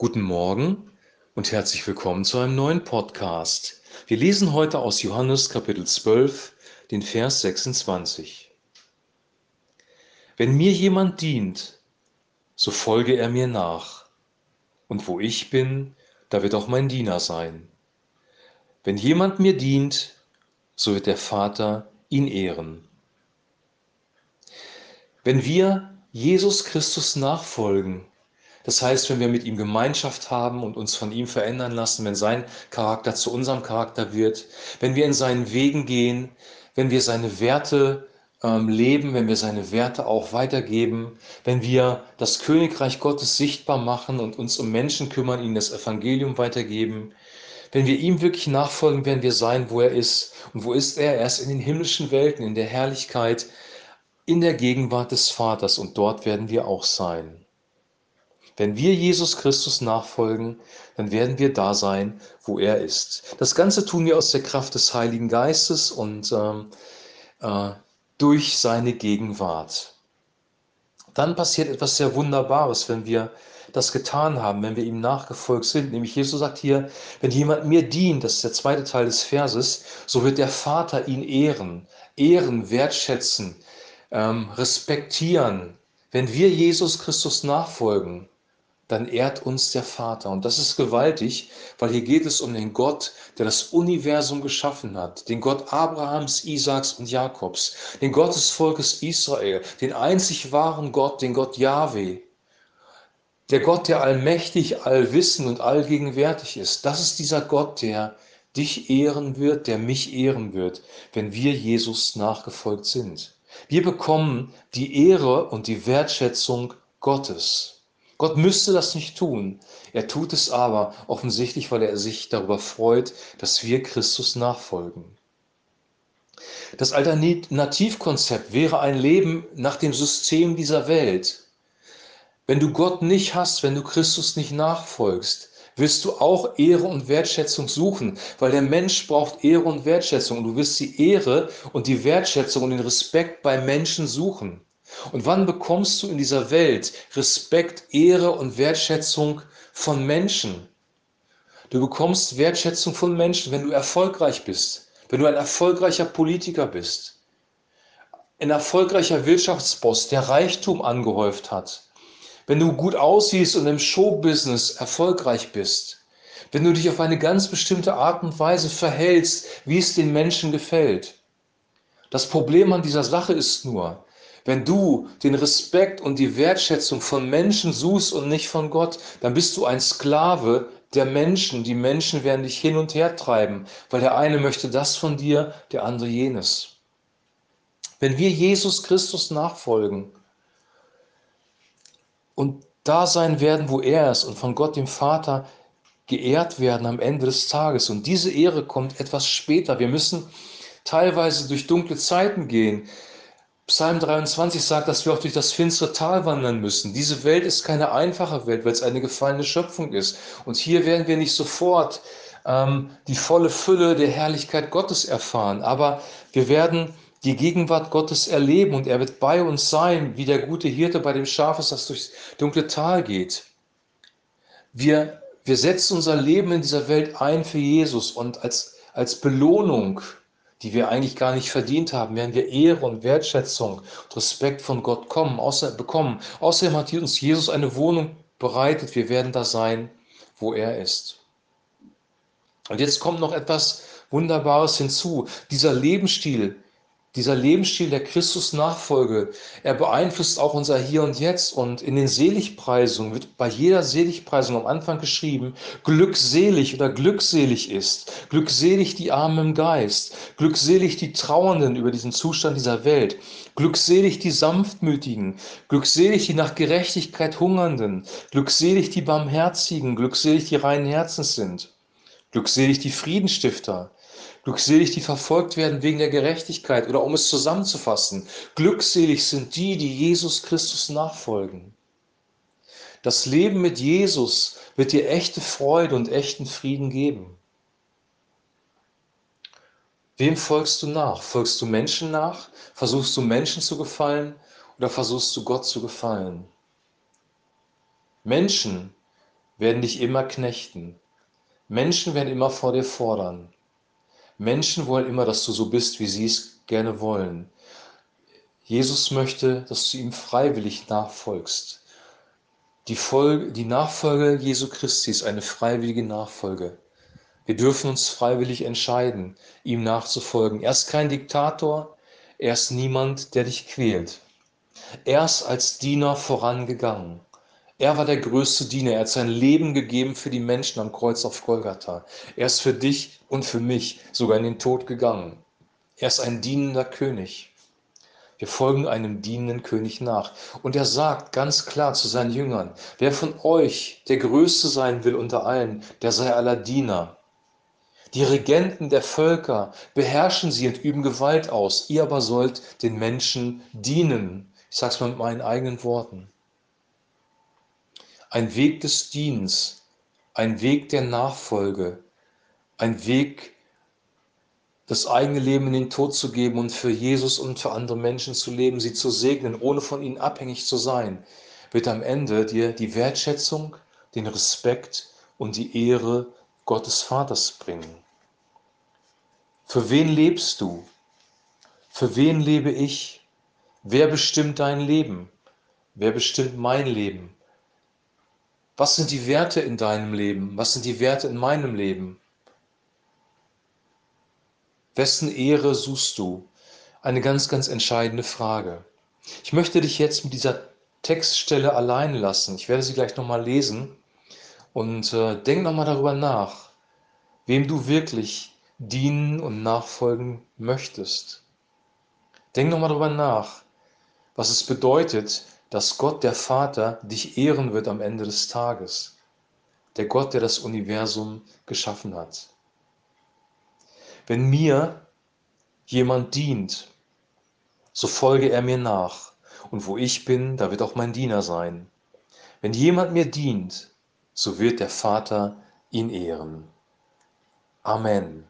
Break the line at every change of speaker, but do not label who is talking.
Guten Morgen und herzlich willkommen zu einem neuen Podcast. Wir lesen heute aus Johannes Kapitel 12, den Vers 26. Wenn mir jemand dient, so folge er mir nach. Und wo ich bin, da wird auch mein Diener sein. Wenn jemand mir dient, so wird der Vater ihn ehren. Wenn wir Jesus Christus nachfolgen, das heißt, wenn wir mit ihm Gemeinschaft haben und uns von ihm verändern lassen, wenn sein Charakter zu unserem Charakter wird, wenn wir in seinen Wegen gehen, wenn wir seine Werte ähm, leben, wenn wir seine Werte auch weitergeben, wenn wir das Königreich Gottes sichtbar machen und uns um Menschen kümmern, ihnen das Evangelium weitergeben, wenn wir ihm wirklich nachfolgen, werden wir sein, wo er ist. Und wo ist er? Er ist in den himmlischen Welten, in der Herrlichkeit, in der Gegenwart des Vaters und dort werden wir auch sein. Wenn wir Jesus Christus nachfolgen, dann werden wir da sein, wo er ist. Das Ganze tun wir aus der Kraft des Heiligen Geistes und ähm, äh, durch seine Gegenwart. Dann passiert etwas sehr Wunderbares, wenn wir das getan haben, wenn wir ihm nachgefolgt sind. Nämlich Jesus sagt hier, wenn jemand mir dient, das ist der zweite Teil des Verses, so wird der Vater ihn ehren, ehren, wertschätzen, ähm, respektieren. Wenn wir Jesus Christus nachfolgen, dann ehrt uns der Vater. Und das ist gewaltig, weil hier geht es um den Gott, der das Universum geschaffen hat, den Gott Abrahams, Isaaks und Jakobs, den Gott des Volkes Israel, den einzig wahren Gott, den Gott Yahweh, der Gott, der allmächtig, allwissend und allgegenwärtig ist. Das ist dieser Gott, der dich ehren wird, der mich ehren wird, wenn wir Jesus nachgefolgt sind. Wir bekommen die Ehre und die Wertschätzung Gottes. Gott müsste das nicht tun. Er tut es aber offensichtlich, weil er sich darüber freut, dass wir Christus nachfolgen. Das Alternativkonzept wäre ein Leben nach dem System dieser Welt. Wenn du Gott nicht hast, wenn du Christus nicht nachfolgst, wirst du auch Ehre und Wertschätzung suchen, weil der Mensch braucht Ehre und Wertschätzung und du wirst die Ehre und die Wertschätzung und den Respekt bei Menschen suchen. Und wann bekommst du in dieser Welt Respekt, Ehre und Wertschätzung von Menschen? Du bekommst Wertschätzung von Menschen, wenn du erfolgreich bist, wenn du ein erfolgreicher Politiker bist, ein erfolgreicher Wirtschaftsboss, der Reichtum angehäuft hat, wenn du gut aussiehst und im Showbusiness erfolgreich bist, wenn du dich auf eine ganz bestimmte Art und Weise verhältst, wie es den Menschen gefällt. Das Problem an dieser Sache ist nur, wenn du den Respekt und die Wertschätzung von Menschen suchst und nicht von Gott, dann bist du ein Sklave der Menschen. Die Menschen werden dich hin und her treiben, weil der eine möchte das von dir, der andere jenes. Wenn wir Jesus Christus nachfolgen und da sein werden, wo er ist und von Gott dem Vater geehrt werden am Ende des Tages. Und diese Ehre kommt etwas später. Wir müssen teilweise durch dunkle Zeiten gehen. Psalm 23 sagt, dass wir auch durch das finstere Tal wandern müssen. Diese Welt ist keine einfache Welt, weil es eine gefallene Schöpfung ist. Und hier werden wir nicht sofort ähm, die volle Fülle der Herrlichkeit Gottes erfahren, aber wir werden die Gegenwart Gottes erleben und er wird bei uns sein, wie der gute Hirte bei dem Schaf ist, das durchs dunkle Tal geht. Wir, wir setzen unser Leben in dieser Welt ein für Jesus und als, als Belohnung die wir eigentlich gar nicht verdient haben, werden wir Ehre und Wertschätzung und Respekt von Gott kommen, außer, bekommen. Außerdem hat uns Jesus eine Wohnung bereitet. Wir werden da sein, wo er ist. Und jetzt kommt noch etwas Wunderbares hinzu. Dieser Lebensstil, dieser Lebensstil der Christus-Nachfolge, er beeinflusst auch unser Hier und Jetzt. Und in den Seligpreisungen wird bei jeder Seligpreisung am Anfang geschrieben, glückselig oder glückselig ist, glückselig die Armen im Geist, glückselig die Trauernden über diesen Zustand dieser Welt, glückselig die Sanftmütigen, glückselig die nach Gerechtigkeit Hungernden, glückselig die Barmherzigen, glückselig die reinen Herzens sind, glückselig die Friedenstifter, Glückselig, die verfolgt werden wegen der Gerechtigkeit oder um es zusammenzufassen, glückselig sind die, die Jesus Christus nachfolgen. Das Leben mit Jesus wird dir echte Freude und echten Frieden geben. Wem folgst du nach? Folgst du Menschen nach? Versuchst du Menschen zu gefallen oder versuchst du Gott zu gefallen? Menschen werden dich immer knechten. Menschen werden immer vor dir fordern. Menschen wollen immer, dass du so bist, wie sie es gerne wollen. Jesus möchte, dass du ihm freiwillig nachfolgst. Die, Folge, die Nachfolge Jesu Christi ist eine freiwillige Nachfolge. Wir dürfen uns freiwillig entscheiden, ihm nachzufolgen. Er ist kein Diktator, er ist niemand, der dich quält. Er ist als Diener vorangegangen. Er war der größte Diener. Er hat sein Leben gegeben für die Menschen am Kreuz auf Golgatha. Er ist für dich und für mich sogar in den Tod gegangen. Er ist ein dienender König. Wir folgen einem dienenden König nach. Und er sagt ganz klar zu seinen Jüngern, wer von euch der Größte sein will unter allen, der sei aller Diener. Die Regenten der Völker beherrschen sie und üben Gewalt aus. Ihr aber sollt den Menschen dienen. Ich sage es mal mit meinen eigenen Worten ein Weg des Dienstes, ein Weg der Nachfolge, ein Weg, das eigene Leben in den Tod zu geben und für Jesus und für andere Menschen zu leben, sie zu segnen, ohne von ihnen abhängig zu sein, wird am Ende dir die Wertschätzung, den Respekt und die Ehre Gottes Vaters bringen. Für wen lebst du? Für wen lebe ich? Wer bestimmt dein Leben? Wer bestimmt mein Leben? Was sind die Werte in deinem Leben? Was sind die Werte in meinem Leben? Wessen Ehre suchst du? Eine ganz, ganz entscheidende Frage. Ich möchte dich jetzt mit dieser Textstelle allein lassen. Ich werde sie gleich nochmal lesen und äh, denk nochmal darüber nach, wem du wirklich dienen und nachfolgen möchtest. Denk nochmal darüber nach, was es bedeutet, dass Gott der Vater dich ehren wird am Ende des Tages. Der Gott, der das Universum geschaffen hat. Wenn mir jemand dient, so folge er mir nach. Und wo ich bin, da wird auch mein Diener sein. Wenn jemand mir dient, so wird der Vater ihn ehren. Amen.